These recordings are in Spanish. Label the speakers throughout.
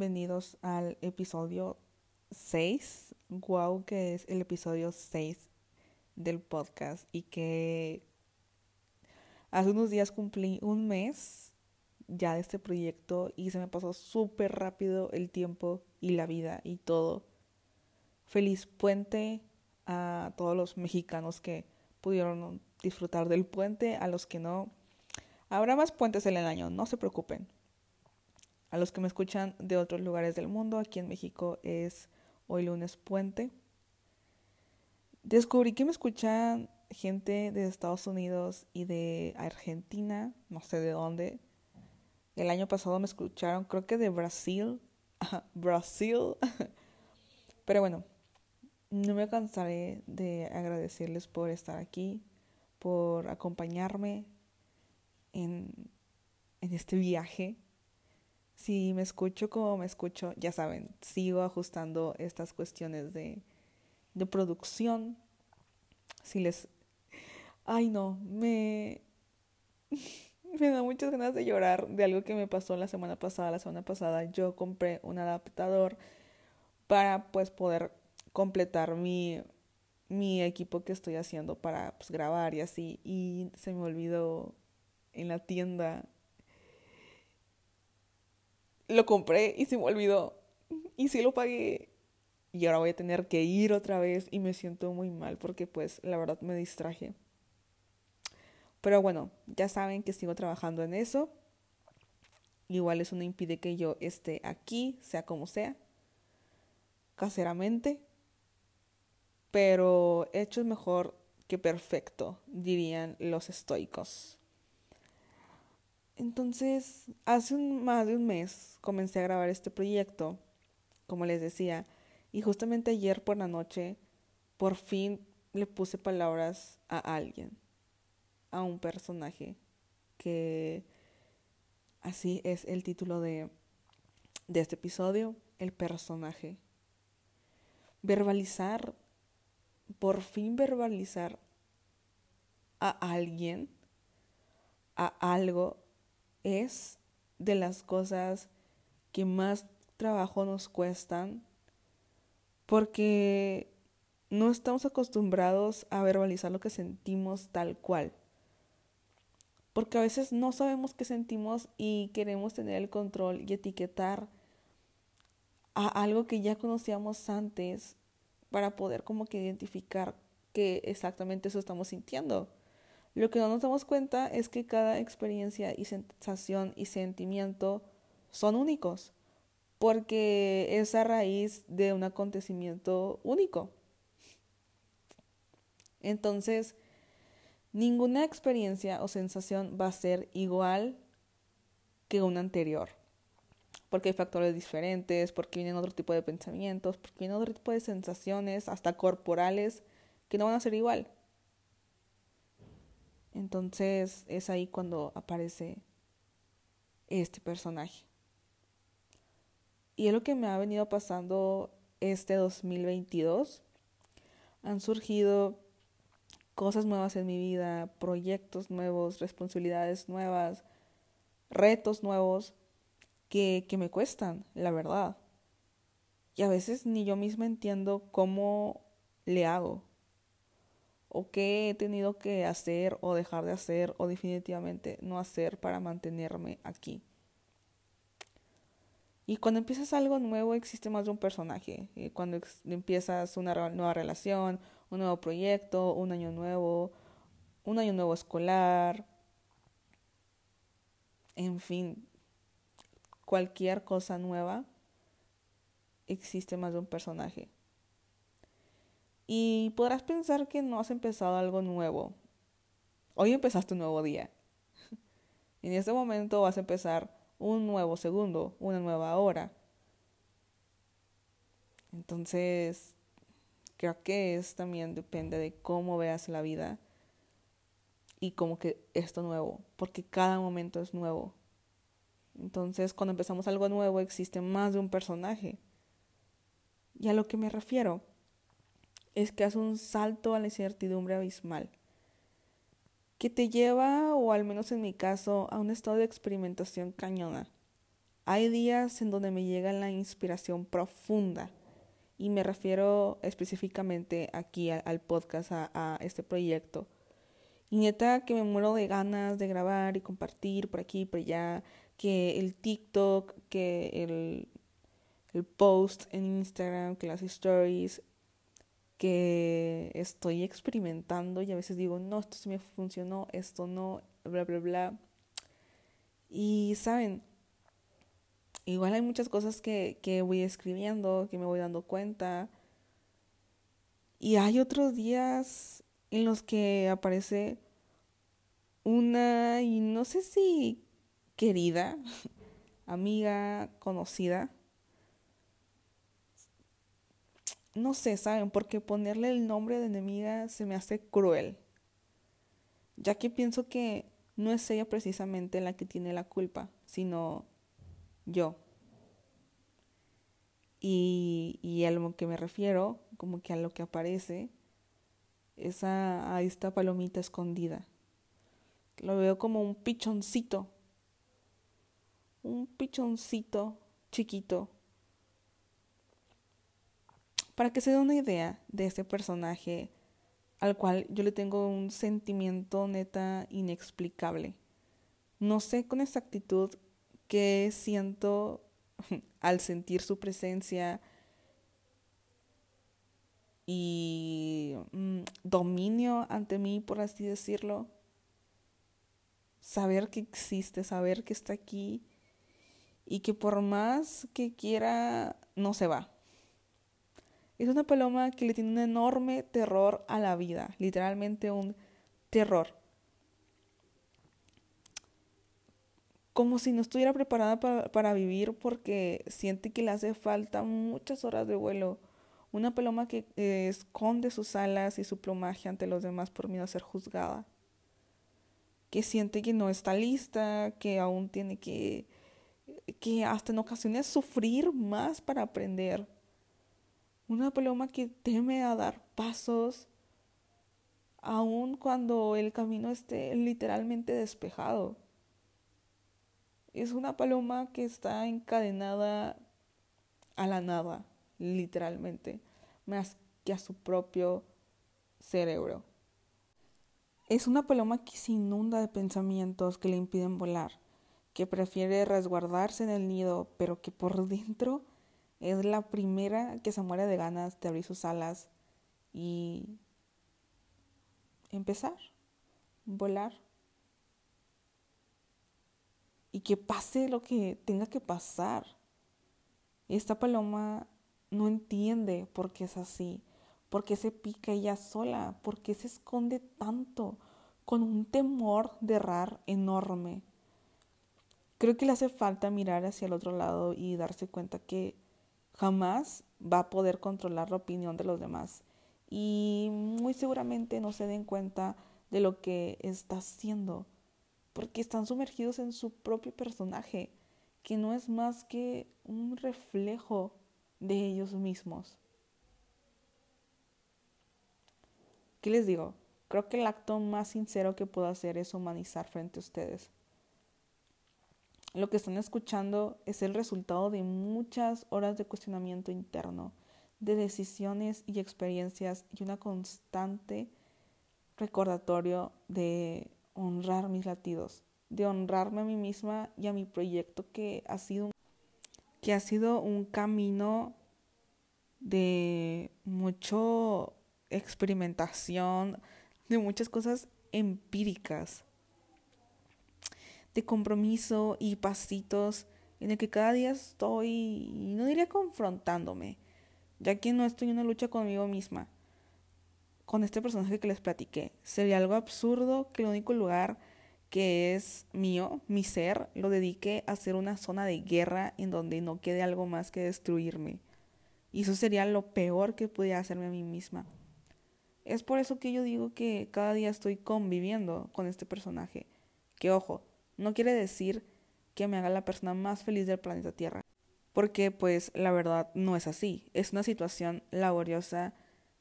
Speaker 1: bienvenidos al episodio 6. Wow, que es el episodio 6 del podcast y que hace unos días cumplí un mes ya de este proyecto y se me pasó súper rápido el tiempo y la vida y todo. Feliz puente a todos los mexicanos que pudieron disfrutar del puente, a los que no. Habrá más puentes en el año, no se preocupen. A los que me escuchan de otros lugares del mundo, aquí en México es hoy lunes puente. Descubrí que me escuchan gente de Estados Unidos y de Argentina, no sé de dónde. El año pasado me escucharon, creo que de Brasil. Brasil. Pero bueno, no me cansaré de agradecerles por estar aquí, por acompañarme en, en este viaje si me escucho como me escucho, ya saben, sigo ajustando estas cuestiones de, de producción. Si les... Ay no, me... me da muchas ganas de llorar de algo que me pasó la semana pasada. La semana pasada yo compré un adaptador para pues poder completar mi, mi equipo que estoy haciendo para pues, grabar y así. Y se me olvidó en la tienda lo compré y se me olvidó. Y sí lo pagué. Y ahora voy a tener que ir otra vez y me siento muy mal porque pues la verdad me distraje. Pero bueno, ya saben que sigo trabajando en eso. Igual eso no impide que yo esté aquí, sea como sea, caseramente. Pero hecho es mejor que perfecto, dirían los estoicos. Entonces, hace más de un mes comencé a grabar este proyecto, como les decía, y justamente ayer por la noche, por fin le puse palabras a alguien, a un personaje, que así es el título de, de este episodio, el personaje. Verbalizar, por fin verbalizar a alguien, a algo es de las cosas que más trabajo nos cuestan porque no estamos acostumbrados a verbalizar lo que sentimos tal cual. Porque a veces no sabemos qué sentimos y queremos tener el control y etiquetar a algo que ya conocíamos antes para poder como que identificar que exactamente eso estamos sintiendo. Lo que no nos damos cuenta es que cada experiencia y sensación y sentimiento son únicos, porque es a raíz de un acontecimiento único. Entonces, ninguna experiencia o sensación va a ser igual que una anterior, porque hay factores diferentes, porque vienen otro tipo de pensamientos, porque vienen otro tipo de sensaciones, hasta corporales, que no van a ser igual. Entonces es ahí cuando aparece este personaje. Y es lo que me ha venido pasando este 2022. Han surgido cosas nuevas en mi vida, proyectos nuevos, responsabilidades nuevas, retos nuevos que, que me cuestan, la verdad. Y a veces ni yo misma entiendo cómo le hago o qué he tenido que hacer o dejar de hacer o definitivamente no hacer para mantenerme aquí. Y cuando empiezas algo nuevo existe más de un personaje. Y cuando empiezas una nueva relación, un nuevo proyecto, un año nuevo, un año nuevo escolar, en fin, cualquier cosa nueva, existe más de un personaje. Y podrás pensar que no has empezado algo nuevo. Hoy empezaste un nuevo día. en este momento vas a empezar un nuevo segundo, una nueva hora. Entonces, creo que es también depende de cómo veas la vida y como que esto nuevo, porque cada momento es nuevo. Entonces, cuando empezamos algo nuevo, existe más de un personaje. Y a lo que me refiero es que hace un salto a la incertidumbre abismal, que te lleva, o al menos en mi caso, a un estado de experimentación cañona, hay días en donde me llega la inspiración profunda y me refiero específicamente aquí al, podcast, a, este proyecto. Y neta que me muero de ganas de grabar y compartir por aquí y por allá, que el TikTok, que el, el post en Instagram, que las stories, que estoy experimentando y a veces digo, no, esto sí me funcionó, esto no, bla, bla, bla. Y saben, igual hay muchas cosas que, que voy escribiendo, que me voy dando cuenta. Y hay otros días en los que aparece una, y no sé si querida, amiga, conocida. No sé, ¿saben? Porque ponerle el nombre de enemiga se me hace cruel. Ya que pienso que no es ella precisamente la que tiene la culpa, sino yo. Y, y a lo que me refiero, como que a lo que aparece, es a, a esta palomita escondida. Lo veo como un pichoncito. Un pichoncito chiquito. Para que se dé una idea de este personaje al cual yo le tengo un sentimiento neta inexplicable. No sé con exactitud qué siento al sentir su presencia y mm, dominio ante mí, por así decirlo. Saber que existe, saber que está aquí y que por más que quiera, no se va. Es una paloma que le tiene un enorme terror a la vida, literalmente un terror. Como si no estuviera preparada para, vivir porque siente que le hace falta muchas horas de vuelo. Una paloma que eh, esconde sus alas y su plumaje ante los demás por miedo a ser juzgada. Que siente que no está lista, que aún tiene que, que hasta en ocasiones sufrir más para aprender una paloma que teme a dar pasos aun cuando el camino esté literalmente despejado. Es una paloma que está encadenada a la nada, literalmente, más que a su propio cerebro. Es una paloma que se inunda de pensamientos que le impiden volar, que prefiere resguardarse en el nido, pero que por dentro es la primera que se muere de ganas de abrir sus alas y empezar, volar. Y que pase lo que tenga que pasar. Esta paloma no entiende por qué es así, por qué se pica ella sola, por qué se esconde tanto, con un temor de errar enorme. Creo que le hace falta mirar hacia el otro lado y darse cuenta que jamás va a poder controlar la opinión de los demás y muy seguramente no se den cuenta de lo que está haciendo porque están sumergidos en su propio personaje que no es más que un reflejo de ellos mismos. ¿Qué les digo? Creo que el acto más sincero que puedo hacer es humanizar frente a ustedes. Lo que están escuchando es el resultado de muchas horas de cuestionamiento interno, de decisiones y experiencias y una constante recordatorio de honrar mis latidos, de honrarme a mí misma y a mi proyecto que ha sido que ha sido un camino de mucho experimentación, de muchas cosas empíricas de compromiso y pasitos en el que cada día estoy, no diría confrontándome, ya que no estoy en una lucha conmigo misma, con este personaje que les platiqué. Sería algo absurdo que el único lugar que es mío, mi ser, lo dedique a ser una zona de guerra en donde no quede algo más que destruirme. Y eso sería lo peor que pudiera hacerme a mí misma. Es por eso que yo digo que cada día estoy conviviendo con este personaje. Que ojo, no quiere decir que me haga la persona más feliz del planeta Tierra. Porque pues la verdad no es así. Es una situación laboriosa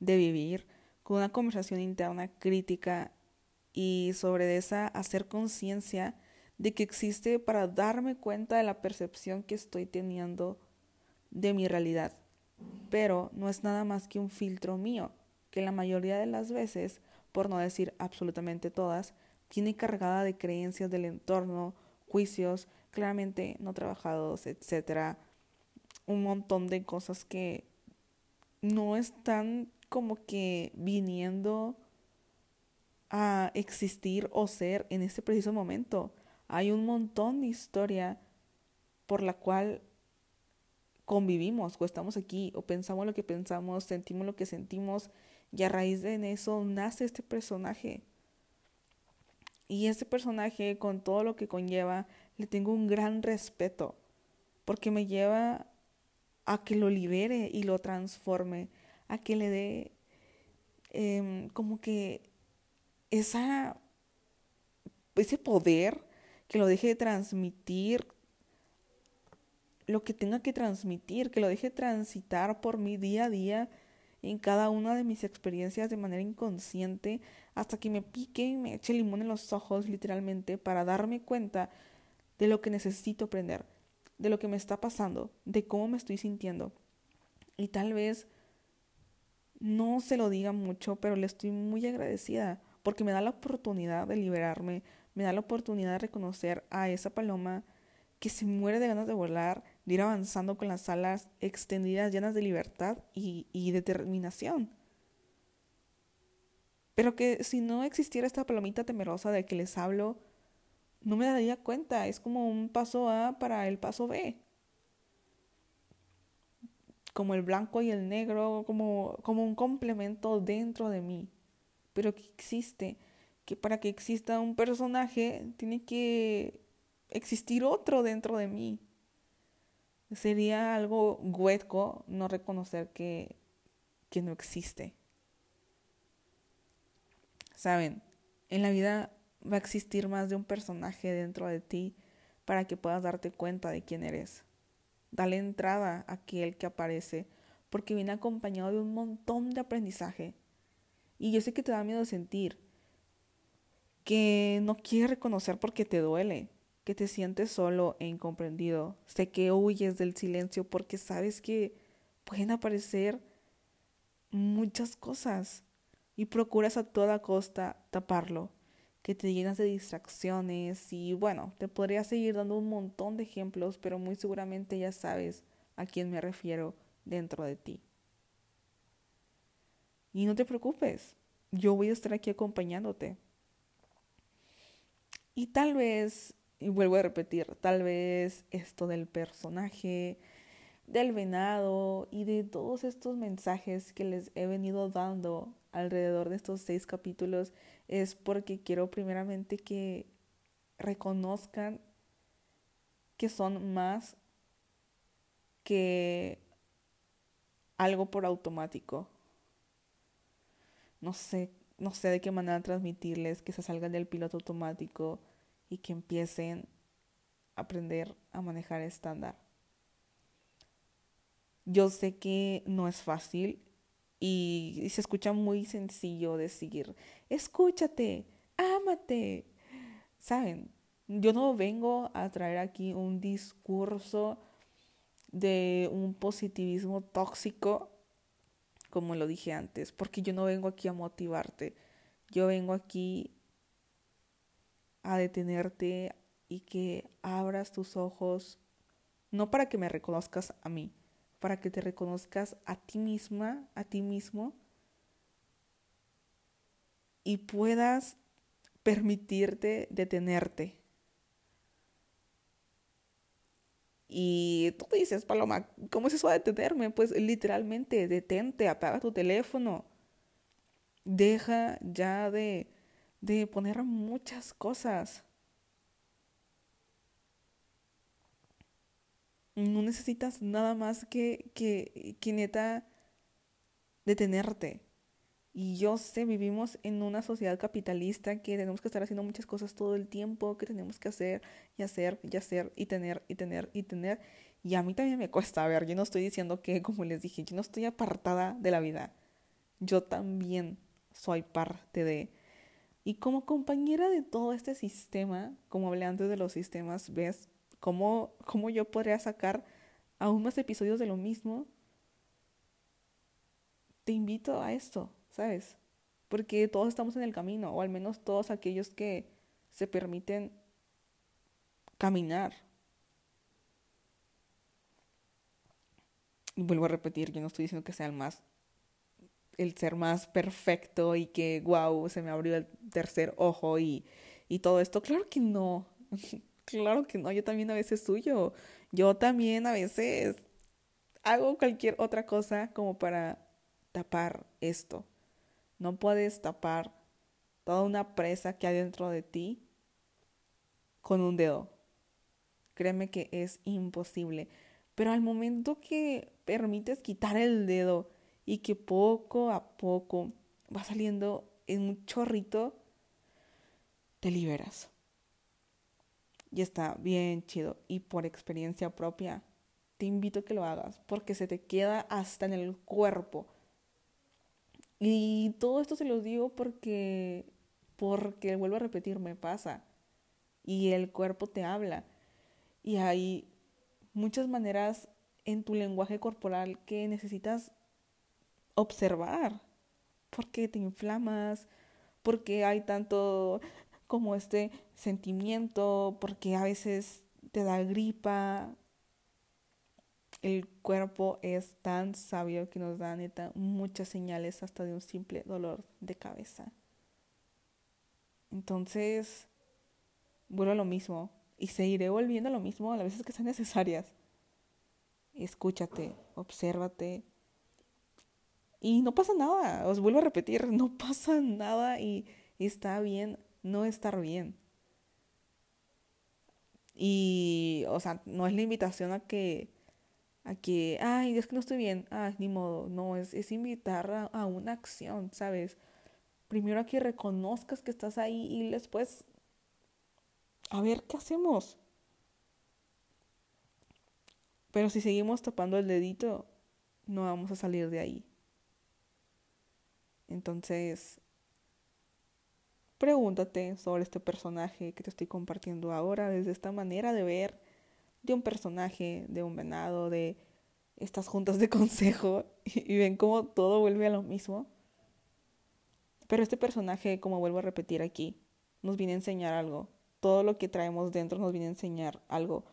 Speaker 1: de vivir con una conversación interna crítica y sobre esa hacer conciencia de que existe para darme cuenta de la percepción que estoy teniendo de mi realidad. Pero no es nada más que un filtro mío, que la mayoría de las veces, por no decir absolutamente todas, tiene cargada de creencias del entorno, juicios, claramente no trabajados, etcétera, un montón de cosas que no están como que viniendo a existir o ser en este preciso momento. Hay un montón de historia por la cual convivimos o estamos aquí o pensamos lo que pensamos, sentimos lo que sentimos y a raíz de eso nace este personaje. Y este personaje con todo lo que conlleva le tengo un gran respeto porque me lleva a que lo libere y lo transforme, a que le dé em, como que esa, ese poder que lo deje de transmitir lo que tenga que transmitir, que lo deje transitar por mi día a día en cada una de mis experiencias de manera inconsciente hasta que me pique y me eche limón en los ojos literalmente para darme cuenta de lo que necesito aprender, de lo que me está pasando, de cómo me estoy sintiendo. Y tal vez no se lo diga mucho, pero le estoy muy agradecida porque me da la oportunidad de liberarme, me da la oportunidad de reconocer a esa paloma que se muere de ganas de volar, de ir avanzando con las alas extendidas, llenas de libertad y, y determinación. Pero que si no existiera esta palomita temerosa de que les hablo, no me daría cuenta. Es como un paso A para el paso B. Como el blanco y el negro, como, como un complemento dentro de mí. Pero que existe, que para que exista un personaje tiene que existir otro dentro de mí. Sería algo hueco no reconocer que, que no existe. Saben, en la vida va a existir más de un personaje dentro de ti para que puedas darte cuenta de quién eres. Dale entrada a aquel que aparece porque viene acompañado de un montón de aprendizaje. Y yo sé que te da miedo sentir, que no quieres reconocer porque te duele, que te sientes solo e incomprendido. Sé que huyes del silencio porque sabes que pueden aparecer muchas cosas y procuras a toda costa taparlo que te llenas de distracciones y bueno, te podría seguir dando un montón de ejemplos, pero muy seguramente ya sabes a quién me refiero dentro de ti. Y no te preocupes, yo voy a estar aquí acompañándote. Y tal vez, y vuelvo a repetir, tal vez esto del personaje, del venado y de todos estos mensajes que les he venido dando alrededor de estos seis capítulos es porque quiero primeramente que reconozcan que son más que algo por automático. No sé, no sé de qué manera transmitirles que se salgan del piloto automático y que empiecen a aprender a manejar estándar. Yo sé que no es fácil y, se escucha muy sencillo decir, escúchate, ámate. ¿Saben? Yo no vengo a traer aquí un discurso de un positivismo tóxico, como lo dije antes, porque yo no vengo aquí a motivarte. Yo vengo aquí a detenerte y que abras tus ojos, no para que me reconozcas a mí, para que te reconozcas a ti misma, a ti mismo, y puedas permitirte detenerte. Y tú dices, Paloma, ¿cómo es eso de detenerme? Pues literalmente, detente, apaga tu teléfono. Deja ya de, de poner muchas cosas. No necesitas nada más que, que, que neta detenerte. Y yo sé, vivimos en una sociedad capitalista que tenemos que estar haciendo muchas cosas todo el tiempo, que tenemos que hacer y hacer y hacer y tener y tener y tener. Y a mí también me cuesta, a ver, yo no estoy diciendo que, como les dije, yo no estoy apartada de la vida. Yo también soy parte de... Y como compañera de todo este sistema, como hablé antes de los sistemas, ves cómo, cómo yo podría sacar aún más episodios de lo mismo. Te invito a esto, ¿sabes? Porque todos estamos en el camino, o al menos todos aquellos que se permiten caminar. Y vuelvo a repetir, yo no estoy diciendo que sea el más el ser más perfecto y que wow, se me abrió el tercer ojo y, y todo esto. Claro que no. claro que no. Yo también a veces suyo. Yo también a veces hago cualquier otra cosa como para tapar esto. No puedes tapar toda una presa que hay dentro de ti con un dedo. Créeme que es imposible. Pero al momento que permites quitar el dedo y que poco a poco va saliendo en un chorrito, te liberas. Y está bien chido. Y por experiencia propia, te invito a que lo hagas porque se te queda hasta en el cuerpo. Y todo esto se lo digo porque, porque vuelvo a repetir, me pasa. Y el cuerpo te habla. Y hay muchas maneras en tu lenguaje corporal que necesitas observar por qué te inflamas, por qué hay tanto como este sentimiento, porque a veces te da gripa. El cuerpo es tan sabio que nos da muchas señales hasta de un simple dolor de cabeza. Entonces, vuelvo a lo mismo y seguiré volviendo a lo mismo a las veces que sean necesarias. Escúchate, obsérvate, y no pasa nada, os vuelvo a repetir, no pasa nada y, está bien no estar bien. Y, o sea, no es la invitación a que, a que, ay, es que no estoy bien, ay, ni modo, no, es, es invitar a, a una acción, ¿sabes? Primero a que reconozcas que estás ahí y después, a ver, ¿qué hacemos? Pero si seguimos tapando el dedito, no vamos a salir de ahí. Entonces, pregúntate sobre este personaje que te estoy compartiendo ahora, desde esta manera de ver de un personaje, de un venado, de estas juntas de consejo, y, ven cómo todo vuelve a lo mismo. Pero este personaje, como vuelvo a repetir aquí, nos viene a enseñar algo. Todo lo que traemos dentro nos viene a enseñar algo.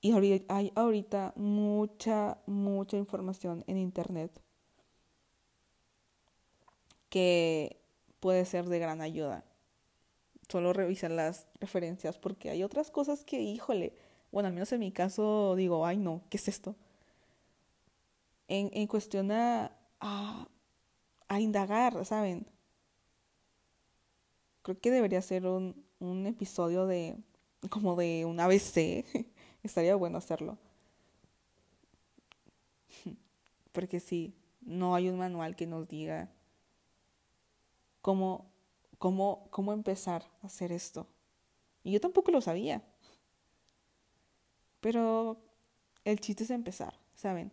Speaker 1: Y hay ahorita mucha, mucha información en Internet que puede ser de gran ayuda. Solo revisar las referencias porque hay otras cosas que, híjole, bueno, al menos en mi caso digo, ay no, ¿qué es esto? En, en cuestión a, a, indagar, ¿saben? Creo que debería ser un, un episodio de como de un ABC. Estaría bueno hacerlo. Porque sí, no hay un manual que nos diga cómo, cómo, cómo empezar a hacer esto. Y yo tampoco lo sabía. Pero el chiste es empezar, ¿saben?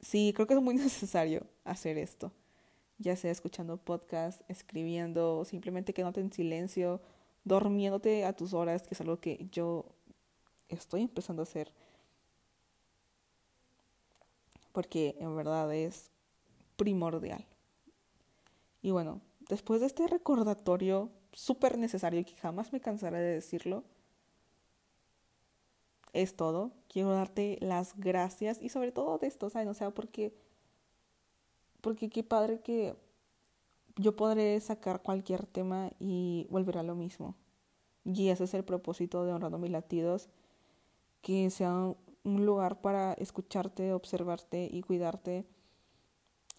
Speaker 1: Sí, creo que es muy necesario hacer esto. Ya sea escuchando podcast, escribiendo, simplemente quedándote en silencio, durmiéndote a tus horas, que es algo que yo estoy empezando a hacer. Porque en verdad es primordial. Y bueno, después de este recordatorio súper necesario que jamás me cansaré de decirlo, es todo. Quiero darte las gracias y sobre todo de esto, ¿saben? O sea, porque, porque qué padre que yo podré sacar cualquier tema y volver a lo mismo. Y ese es el propósito de Honrando mis latidos, que sea un lugar para escucharte, observarte y cuidarte.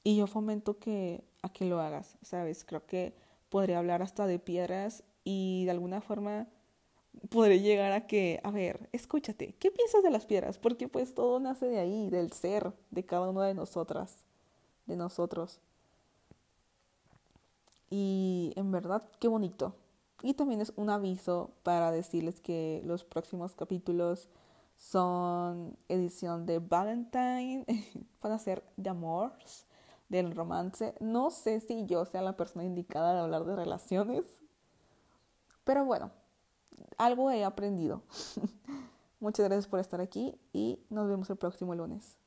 Speaker 1: Y yo fomento que a que lo hagas, ¿sabes? Creo que podría hablar hasta de piedras y de alguna forma podré llegar a que, a ver, escúchate, ¿qué piensas de las piedras? Porque pues todo nace de ahí, del ser de cada una de nosotras, de nosotros. Y en verdad, qué bonito. Y también es un aviso para decirles que los próximos capítulos son edición de Valentine, van a ser de amores del romance. No sé si yo sea la persona indicada de hablar de relaciones, pero bueno, algo he aprendido. Muchas gracias por estar aquí y nos vemos el próximo lunes.